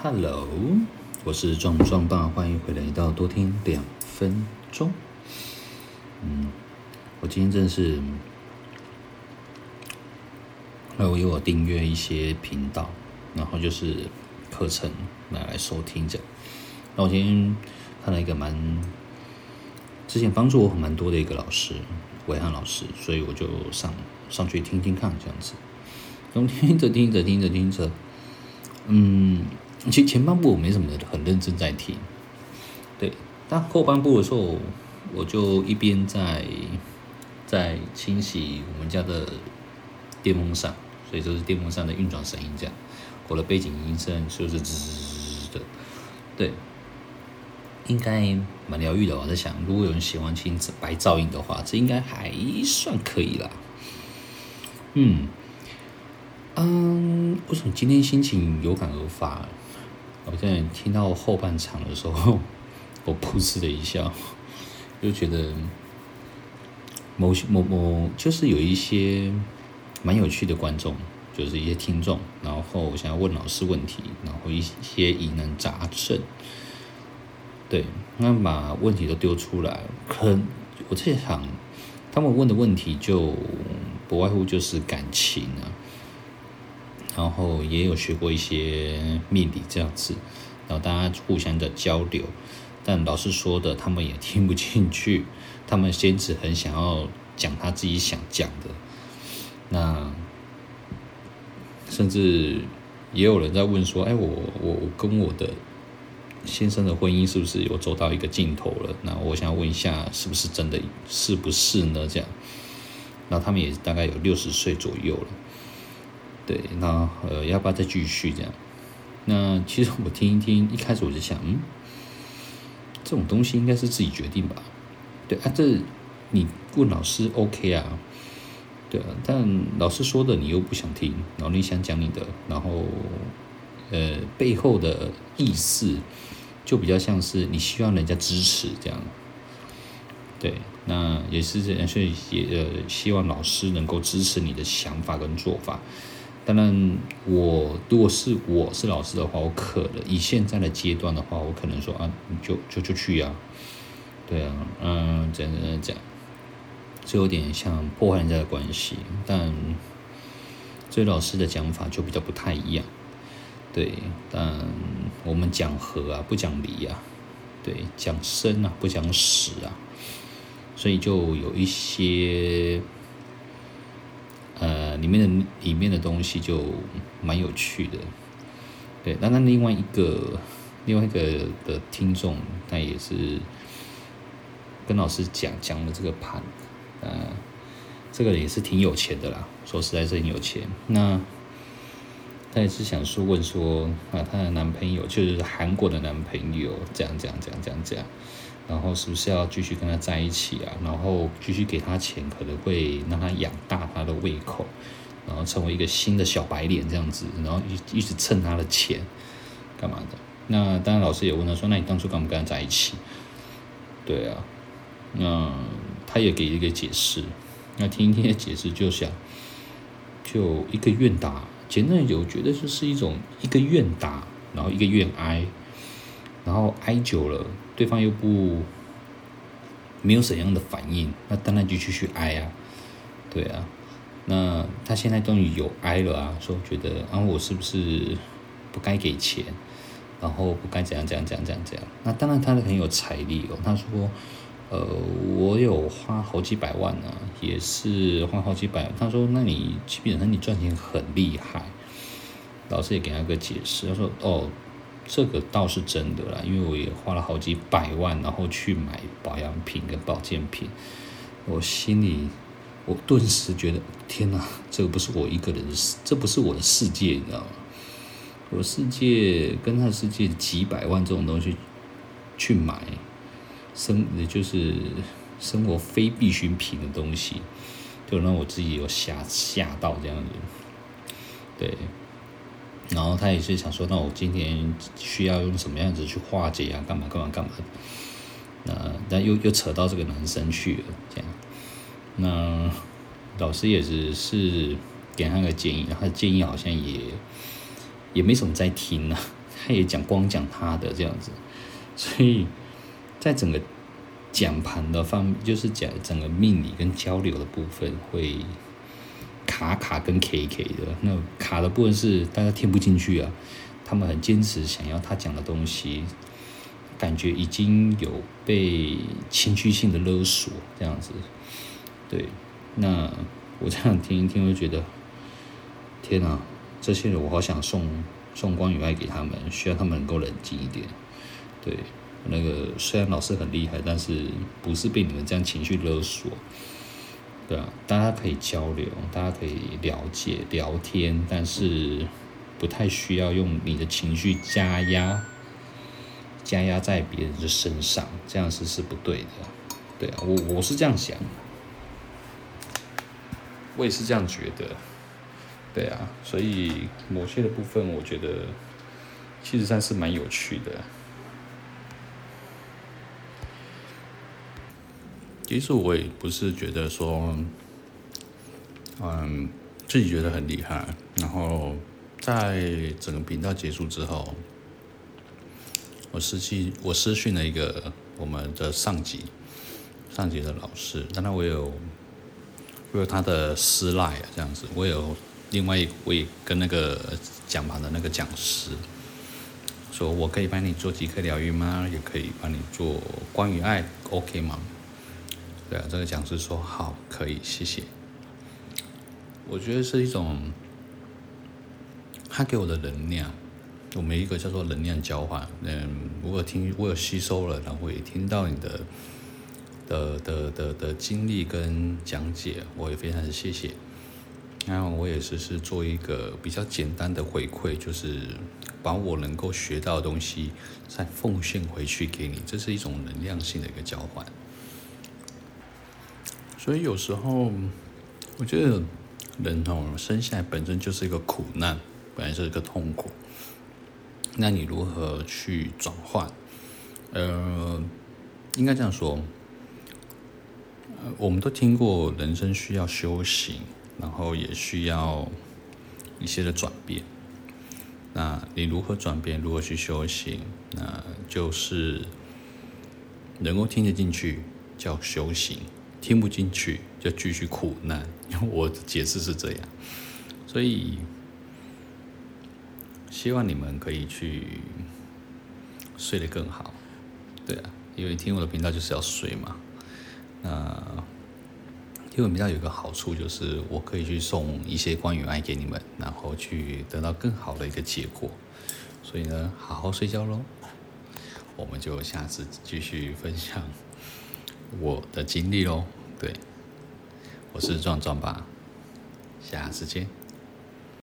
Hello，我是壮壮爸，欢迎回来到多听两分钟。嗯，我今天真的是，那我有我订阅一些频道，然后就是课程拿来收听着。那我今天看了一个蛮之前帮助我很蛮多的一个老师，伟汉老师，所以我就上上去听听看这样子。然后听着听着听着听着，嗯。其实前半部我没什么很认真在听，对，但后半部的时候，我就一边在在清洗我们家的电风扇，所以就是电风扇的运转声音这样，我的背景音声就是滋滋的，对，应该蛮疗愈的。我在想，如果有人喜欢听白噪音的话，这应该还算可以啦。嗯嗯，为什么今天心情有感而发？我现在听到后半场的时候，我噗嗤的一笑，就觉得某些某某就是有一些蛮有趣的观众，就是一些听众，然后想要问老师问题，然后一些疑难杂症，对，那把问题都丢出来，可能我在想，他们问的问题就不外乎就是感情啊。然后也有学过一些命理这样子，然后大家互相的交流，但老师说的他们也听不进去，他们先只很想要讲他自己想讲的，那甚至也有人在问说，哎，我我我跟我的先生的婚姻是不是有走到一个尽头了？那我想问一下，是不是真的是不是呢？这样，那他们也大概有六十岁左右了。对，那呃，要不要再继续这样？那其实我听一听，一开始我就想，嗯，这种东西应该是自己决定吧？对啊，这你问老师 OK 啊？对啊，但老师说的你又不想听，然后你想讲你的，然后呃，背后的意思就比较像是你希望人家支持这样。对，那也是这样，所以也呃，希望老师能够支持你的想法跟做法。当然，我如果是我是老师的话，我可能以现在的阶段的话，我可能说啊，你就就就去呀，对啊，嗯，这样这样讲，就有点像破坏人家的关系。但这位老师的讲法就比较不太一样，对，但我们讲和啊，不讲离啊，对，讲生啊，不讲死啊，所以就有一些。里面的里面的东西就蛮有趣的，对。那那另外一个另外一个的听众，他也是跟老师讲讲了这个盘，呃，这个也是挺有钱的啦，说实在是很有钱。那他也是想说问说啊，她的男朋友就是韩国的男朋友，这样这样这样这样这样。然后是不是要继续跟他在一起啊？然后继续给他钱，可能会让他养大他的胃口，然后成为一个新的小白脸这样子，然后一一直蹭他的钱，干嘛的？那当然，老师也问他说：“那你当初干不跟他在一起？”对啊，那他也给一个解释。那听一听的解释，就想就一个愿打，简单有觉得就是一种一个愿打，然后一个愿挨，然后挨久了。对方又不没有怎样的反应，那当然就继续挨啊，对啊，那他现在终于有挨了啊，说觉得啊，我是不是不该给钱，然后不该怎样怎样怎样怎样怎样？那当然他很有财力哦，他说，呃，我有花好几百万呢，也是花好几百。他说，那你基本上你赚钱很厉害，老师也给他个解释，他说，哦。这个倒是真的啦，因为我也花了好几百万，然后去买保养品跟保健品，我心里我顿时觉得天哪，这个不是我一个人的世，这不是我的世界，你知道吗？我世界跟他的世界几百万这种东西去买生，就是生活非必需品的东西，就让我自己有吓吓到这样子，对。然后他也是想说，那我今天需要用什么样子去化解啊？干嘛干嘛干嘛的？那但又又扯到这个男生去了，这样。那老师也只是给他个建议，他建议好像也也没什么在听呢、啊，他也讲光讲他的这样子，所以在整个讲盘的方，就是讲整个命理跟交流的部分会卡卡跟 K K 的。那卡的部分是大家听不进去啊，他们很坚持想要他讲的东西，感觉已经有被情绪性的勒索这样子。对，那我这样听一听，我就觉得天哪，这些人我好想送送光与爱给他们，需要他们能够冷静一点。对。那个虽然老师很厉害，但是不是被你们这样情绪勒索，对啊，大家可以交流，大家可以了解聊天，但是不太需要用你的情绪加压，加压在别人的身上，这样是是不对的，对啊，我我是这样想，我也是这样觉得，对啊，所以某些的部分，我觉得其实上是蛮有趣的。其实我也不是觉得说，嗯，自己觉得很厉害。然后在整个频道结束之后，我失去我私讯了一个我们的上级，上级的老师。当然我有我有他的私赖啊，这样子。我有另外一位跟那个讲盘的那个讲师，说我可以帮你做即刻疗愈吗？也可以帮你做关于爱，OK 吗？对啊，这个讲师说好，可以，谢谢。我觉得是一种他给我的能量，我们一个叫做能量交换。嗯，我有听，我有吸收了，然后也听到你的的的的的经历跟讲解，我也非常的谢谢。然后我也是是做一个比较简单的回馈，就是把我能够学到的东西再奉献回去给你，这是一种能量性的一个交换。所以有时候，我觉得人哦，生下来本身就是一个苦难，本来是一个痛苦。那你如何去转换？呃，应该这样说，我们都听过人生需要修行，然后也需要一些的转变。那你如何转变？如何去修行？那就是能够听得进去，叫修行。听不进去就继续苦难，因为我的解释是这样，所以希望你们可以去睡得更好，对啊，因为听我的频道就是要睡嘛。那听我频道有个好处就是我可以去送一些关于爱给你们，然后去得到更好的一个结果。所以呢，好好睡觉喽，我们就下次继续分享。我的经历喽，对，我是壮壮吧，下次见。